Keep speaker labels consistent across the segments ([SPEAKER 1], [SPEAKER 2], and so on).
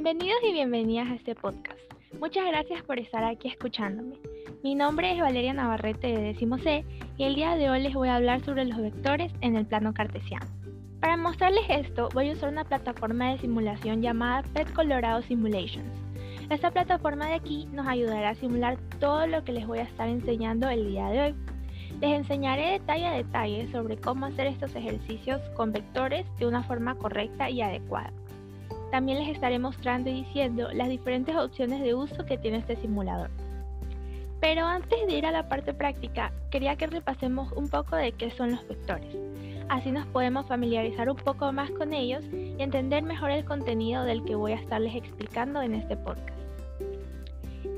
[SPEAKER 1] Bienvenidos y bienvenidas a este podcast. Muchas gracias por estar aquí escuchándome. Mi nombre es Valeria Navarrete de Décimo C y el día de hoy les voy a hablar sobre los vectores en el plano cartesiano. Para mostrarles esto, voy a usar una plataforma de simulación llamada PET Colorado Simulations. Esta plataforma de aquí nos ayudará a simular todo lo que les voy a estar enseñando el día de hoy. Les enseñaré detalle a detalle sobre cómo hacer estos ejercicios con vectores de una forma correcta y adecuada. También les estaré mostrando y diciendo las diferentes opciones de uso que tiene este simulador. Pero antes de ir a la parte práctica, quería que repasemos un poco de qué son los vectores. Así nos podemos familiarizar un poco más con ellos y entender mejor el contenido del que voy a estarles explicando en este podcast.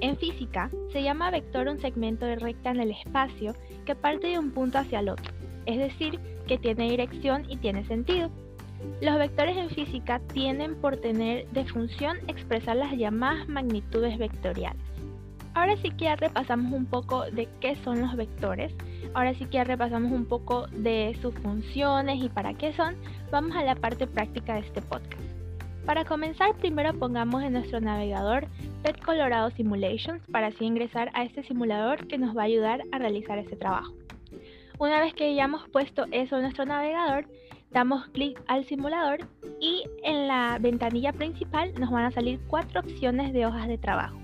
[SPEAKER 1] En física, se llama vector un segmento de recta en el espacio que parte de un punto hacia el otro, es decir, que tiene dirección y tiene sentido. Los vectores en física tienen por tener de función expresar las llamadas magnitudes vectoriales. Ahora sí que ya repasamos un poco de qué son los vectores, ahora sí que ya repasamos un poco de sus funciones y para qué son, vamos a la parte práctica de este podcast. Para comenzar, primero pongamos en nuestro navegador PET Colorado Simulations para así ingresar a este simulador que nos va a ayudar a realizar este trabajo. Una vez que hayamos puesto eso en nuestro navegador, damos clic al simulador y en la ventanilla principal nos van a salir cuatro opciones de hojas de trabajo,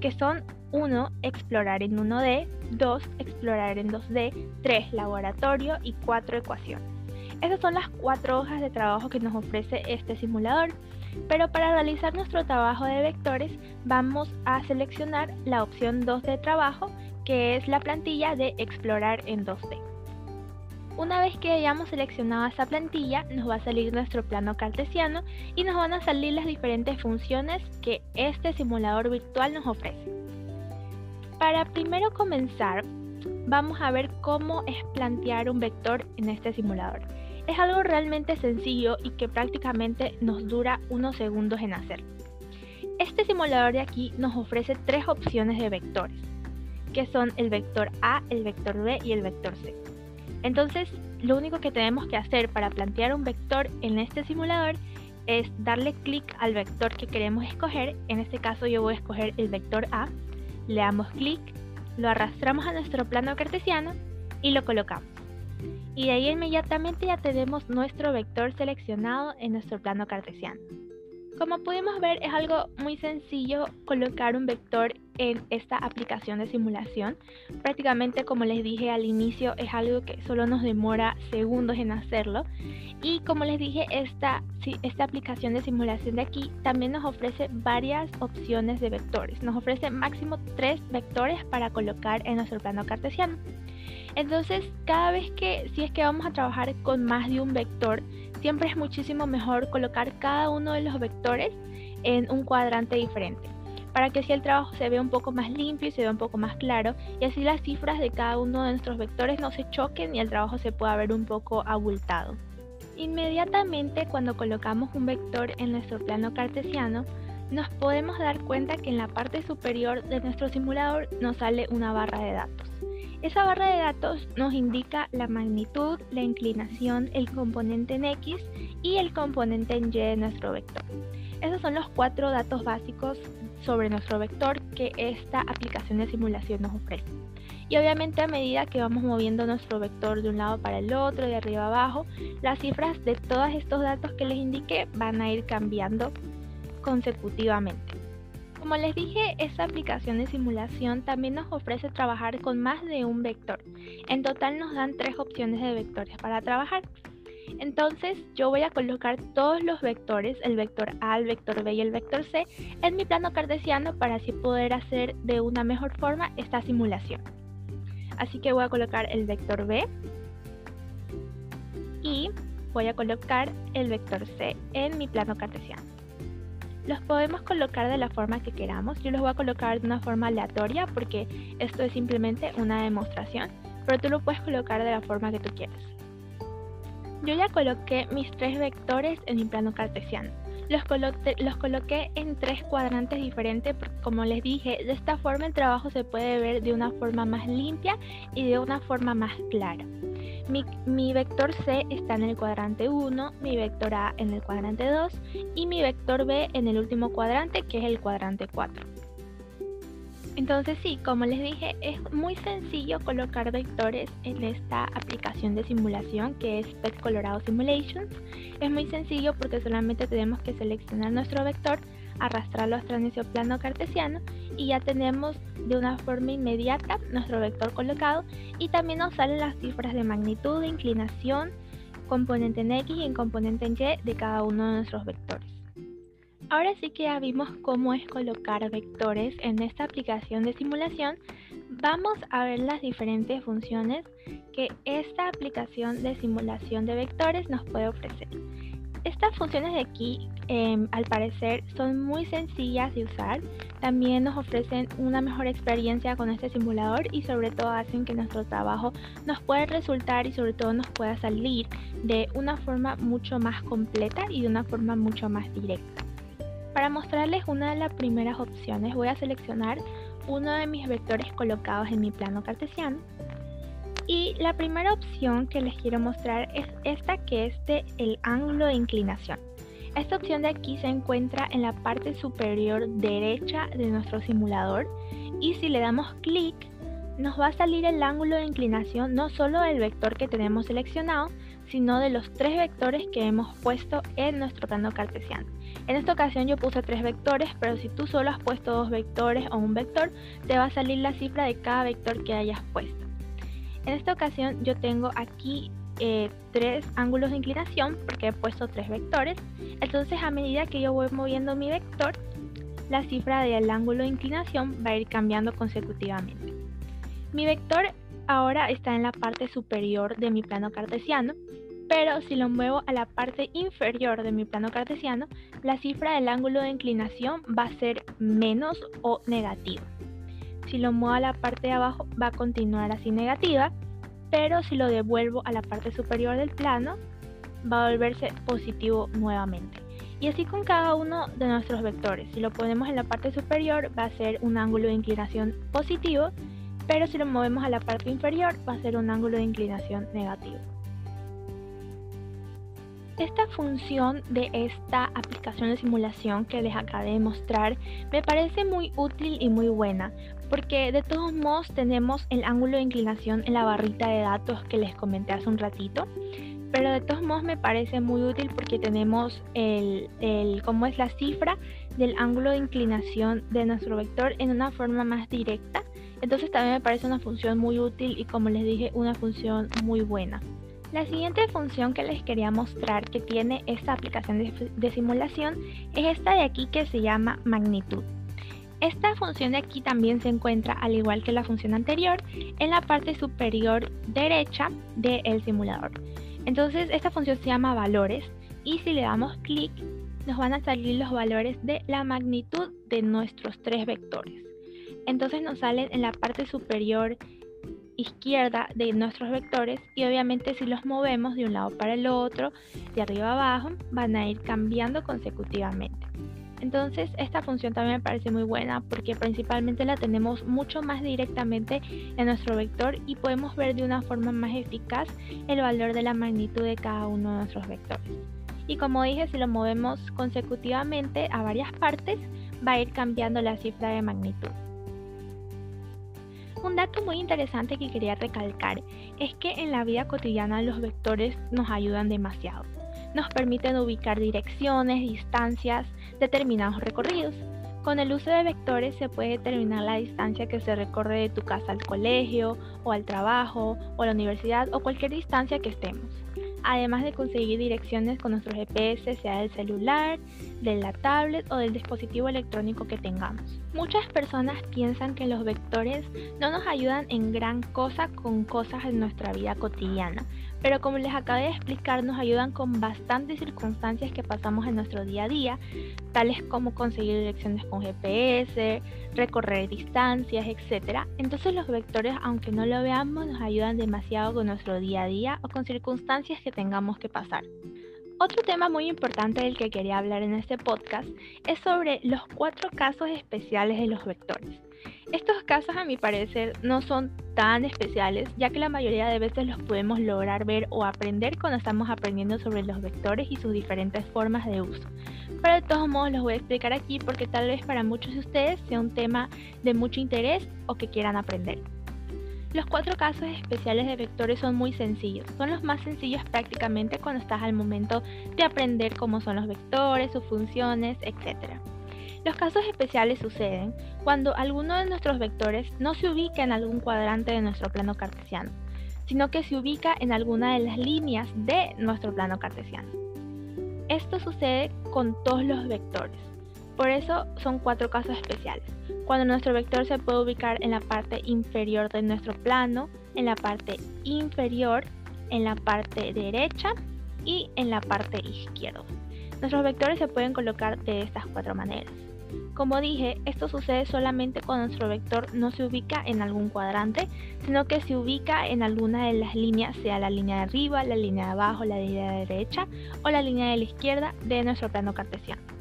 [SPEAKER 1] que son 1. Explorar en 1D, 2. Explorar en 2D, 3. Laboratorio y 4. Ecuaciones. Esas son las cuatro hojas de trabajo que nos ofrece este simulador. Pero para realizar nuestro trabajo de vectores vamos a seleccionar la opción 2 de trabajo, que es la plantilla de explorar en 2D. Una vez que hayamos seleccionado esa plantilla, nos va a salir nuestro plano cartesiano y nos van a salir las diferentes funciones que este simulador virtual nos ofrece. Para primero comenzar, vamos a ver cómo es plantear un vector en este simulador. Es algo realmente sencillo y que prácticamente nos dura unos segundos en hacerlo. Este simulador de aquí nos ofrece tres opciones de vectores, que son el vector A, el vector B y el vector C. Entonces, lo único que tenemos que hacer para plantear un vector en este simulador es darle clic al vector que queremos escoger. En este caso yo voy a escoger el vector A. Le damos clic, lo arrastramos a nuestro plano cartesiano y lo colocamos. Y de ahí inmediatamente ya tenemos nuestro vector seleccionado en nuestro plano cartesiano. Como pudimos ver, es algo muy sencillo colocar un vector en esta aplicación de simulación. Prácticamente, como les dije al inicio, es algo que solo nos demora segundos en hacerlo. Y como les dije, esta, esta aplicación de simulación de aquí también nos ofrece varias opciones de vectores. Nos ofrece máximo tres vectores para colocar en nuestro plano cartesiano. Entonces, cada vez que, si es que vamos a trabajar con más de un vector, siempre es muchísimo mejor colocar cada uno de los vectores en un cuadrante diferente para que así el trabajo se vea un poco más limpio y se vea un poco más claro y así las cifras de cada uno de nuestros vectores no se choquen y el trabajo se pueda ver un poco abultado. Inmediatamente cuando colocamos un vector en nuestro plano cartesiano, nos podemos dar cuenta que en la parte superior de nuestro simulador nos sale una barra de datos. Esa barra de datos nos indica la magnitud, la inclinación, el componente en X y el componente en Y de nuestro vector. Esos son los cuatro datos básicos sobre nuestro vector que esta aplicación de simulación nos ofrece. Y obviamente a medida que vamos moviendo nuestro vector de un lado para el otro, de arriba abajo, las cifras de todos estos datos que les indiqué van a ir cambiando consecutivamente. Como les dije, esta aplicación de simulación también nos ofrece trabajar con más de un vector. En total nos dan tres opciones de vectores para trabajar. Entonces yo voy a colocar todos los vectores, el vector A, el vector B y el vector C, en mi plano cartesiano para así poder hacer de una mejor forma esta simulación. Así que voy a colocar el vector B y voy a colocar el vector C en mi plano cartesiano. Los podemos colocar de la forma que queramos. Yo los voy a colocar de una forma aleatoria porque esto es simplemente una demostración, pero tú lo puedes colocar de la forma que tú quieras. Yo ya coloqué mis tres vectores en mi plano cartesiano. Los, los coloqué en tres cuadrantes diferentes, como les dije, de esta forma el trabajo se puede ver de una forma más limpia y de una forma más clara. Mi, vector C está en el cuadrante 1, mi vector A en el cuadrante 2 y mi vector B en el último cuadrante que es el cuadrante 4. Entonces sí, como les dije, es muy sencillo colocar vectores en esta aplicación de simulación que es Pet Colorado Simulations. Es muy sencillo porque solamente tenemos que seleccionar nuestro vector, arrastrarlo hasta nuestro plano cartesiano y ya tenemos de una forma inmediata nuestro vector colocado y también nos salen las cifras de magnitud, inclinación, componente en X y en componente en Y de cada uno de nuestros vectores. Ahora sí que ya vimos cómo es colocar vectores en esta aplicación de simulación, vamos a ver las diferentes funciones que esta aplicación de simulación de vectores nos puede ofrecer. Estas funciones de aquí, em, al parecer, son muy sencillas de usar. También nos ofrecen una mejor experiencia con este simulador y sobre todo hacen que nuestro trabajo nos pueda resultar y sobre todo nos pueda salir de una forma mucho más completa y de una forma mucho más directa. Para mostrarles una de las primeras opciones voy a seleccionar uno de mis vectores colocados en mi plano cartesiano y la primera opción que les quiero mostrar es esta que es de el ángulo de inclinación. Esta opción de aquí se encuentra en la parte superior derecha de nuestro simulador y si le damos clic nos va a salir el ángulo de inclinación no solo del vector que tenemos seleccionado, sino de los tres vectores que hemos puesto en nuestro plano cartesiano. En esta ocasión yo puse tres vectores, pero si tú solo has puesto dos vectores o un vector, te va a salir la cifra de cada vector que hayas puesto. En esta ocasión yo tengo aquí eh, tres ángulos de inclinación porque he puesto tres vectores. Entonces a medida que yo voy moviendo mi vector, la cifra del ángulo de inclinación va a ir cambiando consecutivamente. Mi vector ahora está en la parte superior de mi plano cartesiano, pero si lo muevo a la parte inferior de mi plano cartesiano, la cifra del ángulo de inclinación va a ser menos o negativa si lo muevo a la parte de abajo va a continuar así negativa, pero si lo devuelvo a la parte superior del plano va a volverse positivo nuevamente. Y así con cada uno de nuestros vectores. Si lo ponemos en la parte superior va a ser un ángulo de inclinación positivo, pero si lo movemos a la parte inferior va a ser un ángulo de inclinación negativo. Esta función de esta aplicación de simulación que les acabé de mostrar me parece muy útil y muy buena porque de todos modos tenemos el ángulo de inclinación en la barrita de datos que les comenté hace un ratito pero de todos modos me parece muy útil porque tenemos el, el cómo es la cifra del ángulo de inclinación de nuestro vector en una forma más directa entonces también me parece una función muy útil y como les dije una función muy buena la siguiente función que les quería mostrar que tiene esta aplicación de, simulación es esta de aquí que se llama magnitud. Esta función de aquí también se encuentra, al igual que la función anterior, en la parte superior derecha del simulador. Entonces esta función se llama valores y si le damos clic nos van a salir los valores de la magnitud de nuestros tres vectores. Entonces nos salen en la parte superior izquierda de nuestros vectores y obviamente si los movemos de un lado para el otro, de arriba abajo, van a ir cambiando consecutivamente. Entonces esta función también me parece muy buena porque principalmente la tenemos mucho más directamente en nuestro vector y podemos ver de una forma más eficaz el valor de la magnitud de cada uno de nuestros vectores. Y como dije, si lo movemos consecutivamente a varias partes, va a ir cambiando la cifra de magnitud. Un dato muy interesante que quería recalcar es que en la vida cotidiana los vectores nos ayudan demasiado. Nos permiten ubicar direcciones, distancias, determinados recorridos. Con el uso de vectores se puede determinar la distancia que se recorre de tu casa al colegio o al trabajo o a la universidad o cualquier distancia que estemos además de conseguir direcciones con nuestro GPS, sea del celular, de la tablet o del dispositivo electrónico que tengamos. Muchas personas piensan que los vectores no nos ayudan en gran cosa con cosas en nuestra vida cotidiana, pero como les acabé de explicar nos ayudan con bastantes circunstancias que pasamos en nuestro día a día, tales como conseguir direcciones con GPS, recorrer distancias, etc. Entonces los vectores, aunque no lo veamos, nos ayudan demasiado con nuestro día a día o con circunstancias que tengamos que pasar. Otro tema muy importante del que quería hablar en este podcast es sobre los cuatro casos especiales de los vectores. Estos casos a mi parecer no son tan especiales ya que la mayoría de veces los podemos lograr ver o aprender cuando estamos aprendiendo sobre los vectores y sus diferentes formas de uso. Pero de todos modos los voy a explicar aquí porque tal vez para muchos de ustedes sea un tema de mucho interés o que quieran aprender. Los cuatro casos especiales de vectores son muy sencillos, son los más sencillos prácticamente cuando estás al momento de aprender cómo son los vectores, sus funciones, etc. Los casos especiales suceden cuando alguno de nuestros vectores no se ubica en algún cuadrante de nuestro plano cartesiano, sino que se ubica en alguna de las líneas de nuestro plano cartesiano. Esto sucede con todos los vectores. Por eso son cuatro casos especiales. Cuando nuestro vector se puede ubicar en la parte inferior de nuestro plano, en la parte inferior, en la parte derecha y en la parte izquierda. Nuestros vectores se pueden colocar de estas cuatro maneras. Como dije, esto sucede solamente cuando nuestro vector no se ubica en algún cuadrante, sino que se ubica en alguna de las líneas, sea la línea de arriba, la línea de abajo, la línea de derecha o la línea de la izquierda de nuestro plano cartesiano.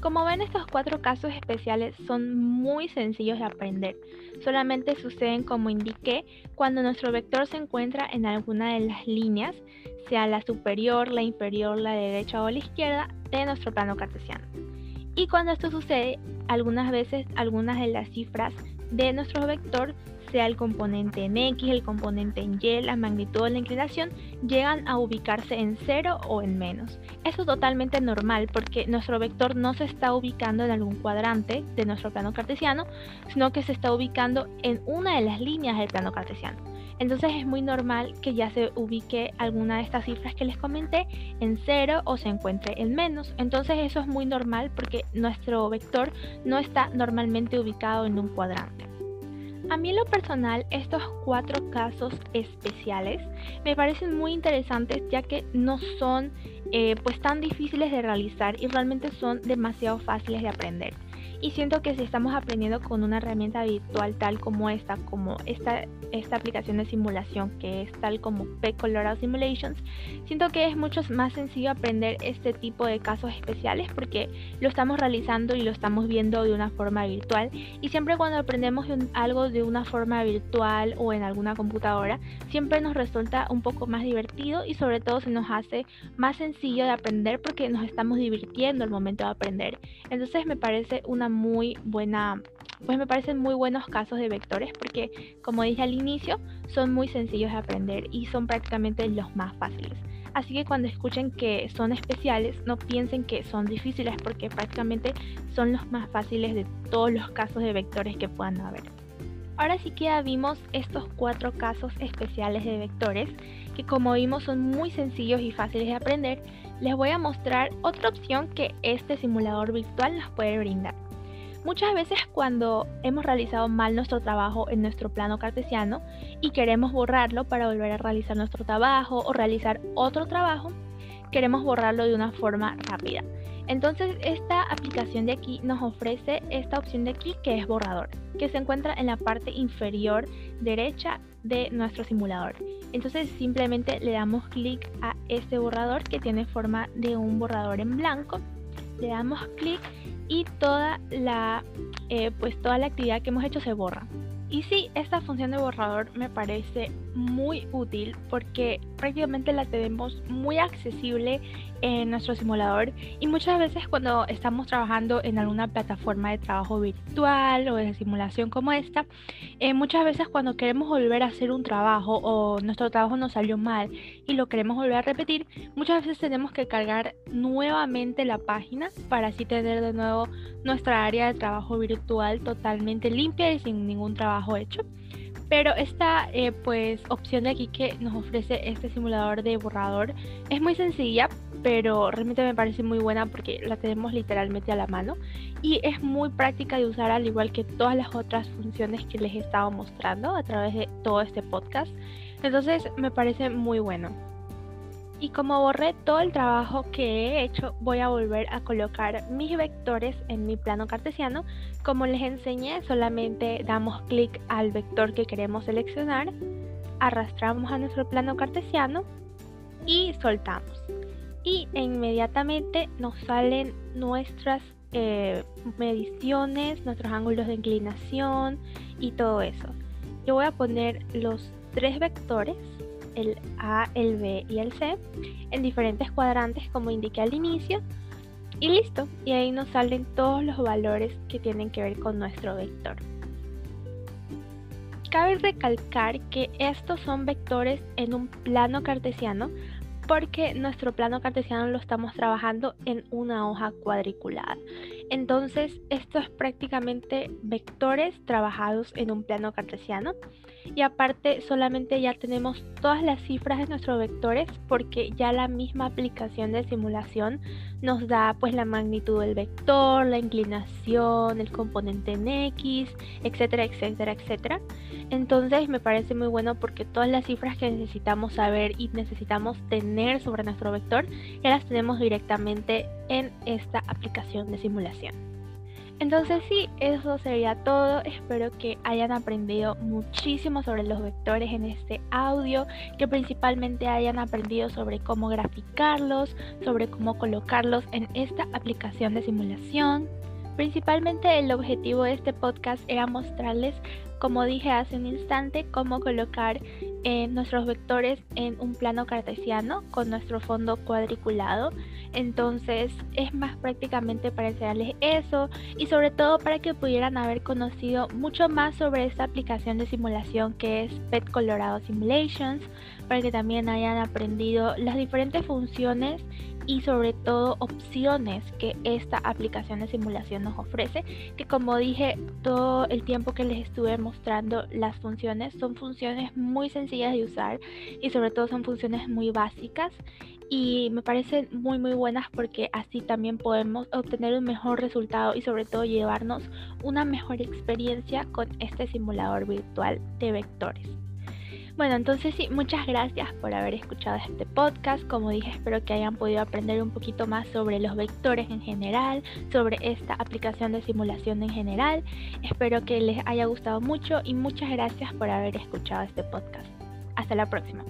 [SPEAKER 1] Como ven, estos cuatro casos especiales son muy sencillos de aprender. Solamente suceden, como indiqué, cuando nuestro vector se encuentra en alguna de las líneas, sea la superior, la inferior, la derecha o la izquierda de nuestro plano cartesiano. Y cuando esto sucede, algunas veces algunas de las cifras de nuestro vector sea el componente en X, el componente en Y, la magnitud o la inclinación, llegan a ubicarse en cero o en menos. Eso es totalmente normal porque nuestro vector no se está ubicando en algún cuadrante de nuestro plano cartesiano, sino que se está ubicando en una de las líneas del plano cartesiano. Entonces es muy normal que ya se ubique alguna de estas cifras que les comenté en cero o se encuentre en menos. Entonces eso es muy normal porque nuestro vector no está normalmente ubicado en un cuadrante. A mí en lo personal, estos cuatro casos especiales me parecen muy interesantes ya que no son eh, pues tan difíciles de realizar y realmente son demasiado fáciles de aprender. Y siento que si estamos aprendiendo con una herramienta virtual tal como esta, como esta, esta aplicación de simulación que es tal como P Colorado Simulations, siento que es mucho más sencillo aprender este tipo de casos especiales porque lo estamos realizando y lo estamos viendo de una forma virtual. Y siempre cuando aprendemos algo de una forma virtual o en alguna computadora, siempre nos resulta un poco más divertido y sobre todo se nos hace más sencillo de aprender porque nos estamos divirtiendo al momento de aprender. Entonces me parece una muy buena, pues me parecen muy buenos casos de vectores porque como dije al inicio, son muy sencillos de aprender y son prácticamente los más fáciles. Así que cuando escuchen que son especiales, no piensen que son difíciles porque prácticamente son los más fáciles de todos los casos de vectores que puedan haber. Ahora sí que vimos estos cuatro casos especiales de vectores que como vimos son muy sencillos y fáciles de aprender, les voy a mostrar otra opción que este simulador virtual nos puede brindar. Muchas veces cuando hemos realizado mal nuestro trabajo en nuestro plano cartesiano y queremos borrarlo para volver a realizar nuestro trabajo o realizar otro trabajo, queremos borrarlo de una forma rápida. Entonces esta aplicación de aquí nos ofrece esta opción de aquí que es borrador, que se encuentra en la parte inferior derecha de nuestro simulador. Entonces simplemente le damos clic a este borrador que tiene forma de un borrador en blanco le damos clic y toda la, eh, pues toda la actividad que hemos hecho se borra. Y sí, esta función de borrador me parece muy útil porque prácticamente la tenemos muy accesible en nuestro simulador y muchas veces cuando estamos trabajando en alguna plataforma de trabajo virtual o de simulación como esta, eh, muchas veces cuando queremos volver a hacer un trabajo o nuestro trabajo nos salió mal y lo queremos volver a repetir, muchas veces tenemos que cargar nuevamente la página para así tener de nuevo nuestra área de trabajo virtual totalmente limpia y sin ningún trabajo hecho. Pero esta eh, pues opción de aquí que nos ofrece este simulador de borrador es muy sencilla, pero realmente me parece muy buena porque la tenemos literalmente a la mano y es muy práctica de usar al igual que todas las otras funciones que les he estado mostrando a través de todo este podcast. Entonces me parece muy bueno. Y como borré todo el trabajo que he hecho, voy a volver a colocar mis vectores en mi plano cartesiano. Como les enseñé, solamente damos clic al vector que queremos seleccionar, arrastramos a nuestro plano cartesiano y soltamos. Y inmediatamente nos salen nuestras eh, mediciones, nuestros ángulos de inclinación y todo eso. Yo voy a poner los tres vectores, el A, el B y el C, en diferentes cuadrantes como indiqué al inicio. Y listo, y ahí nos salen todos los valores que tienen que ver con nuestro vector. Cabe recalcar que estos son vectores en un plano cartesiano porque nuestro plano cartesiano lo estamos trabajando en una hoja cuadriculada. Entonces, esto es prácticamente vectores trabajados en un plano cartesiano. Y aparte, solamente ya tenemos todas las cifras de nuestros vectores porque ya la misma aplicación de simulación nos da pues la magnitud del vector, la inclinación, el componente en X, etcétera, etcétera, etcétera. Entonces me parece muy bueno porque todas las cifras que necesitamos saber y necesitamos tener sobre nuestro vector ya las tenemos directamente en esta aplicación de simulación. Entonces sí, eso sería todo. Espero que hayan aprendido muchísimo sobre los vectores en este audio, que principalmente hayan aprendido sobre cómo graficarlos, sobre cómo colocarlos en esta aplicación de simulación. Principalmente el objetivo de este podcast era mostrarles como dije hace un instante, cómo colocar eh, nuestros vectores en un plano cartesiano con nuestro fondo cuadriculado. Entonces es más prácticamente para enseñarles eso y sobre todo para que pudieran haber conocido mucho más sobre esta aplicación de simulación que es PET Colorado Simulations, para que también hayan aprendido las diferentes funciones y sobre todo opciones que esta aplicación de simulación nos ofrece, que como dije todo el tiempo que les estuve mostrando las funciones son funciones muy sencillas de usar y sobre todo son funciones muy básicas y me parecen muy muy buenas porque así también podemos obtener un mejor resultado y sobre todo llevarnos una mejor experiencia con este simulador virtual de vectores. Bueno, entonces sí, muchas gracias por haber escuchado este podcast. Como dije, espero que hayan podido aprender un poquito más sobre los vectores en general, sobre esta aplicación de simulación en general. Espero que les haya gustado mucho y muchas gracias por haber escuchado este podcast. Hasta la próxima.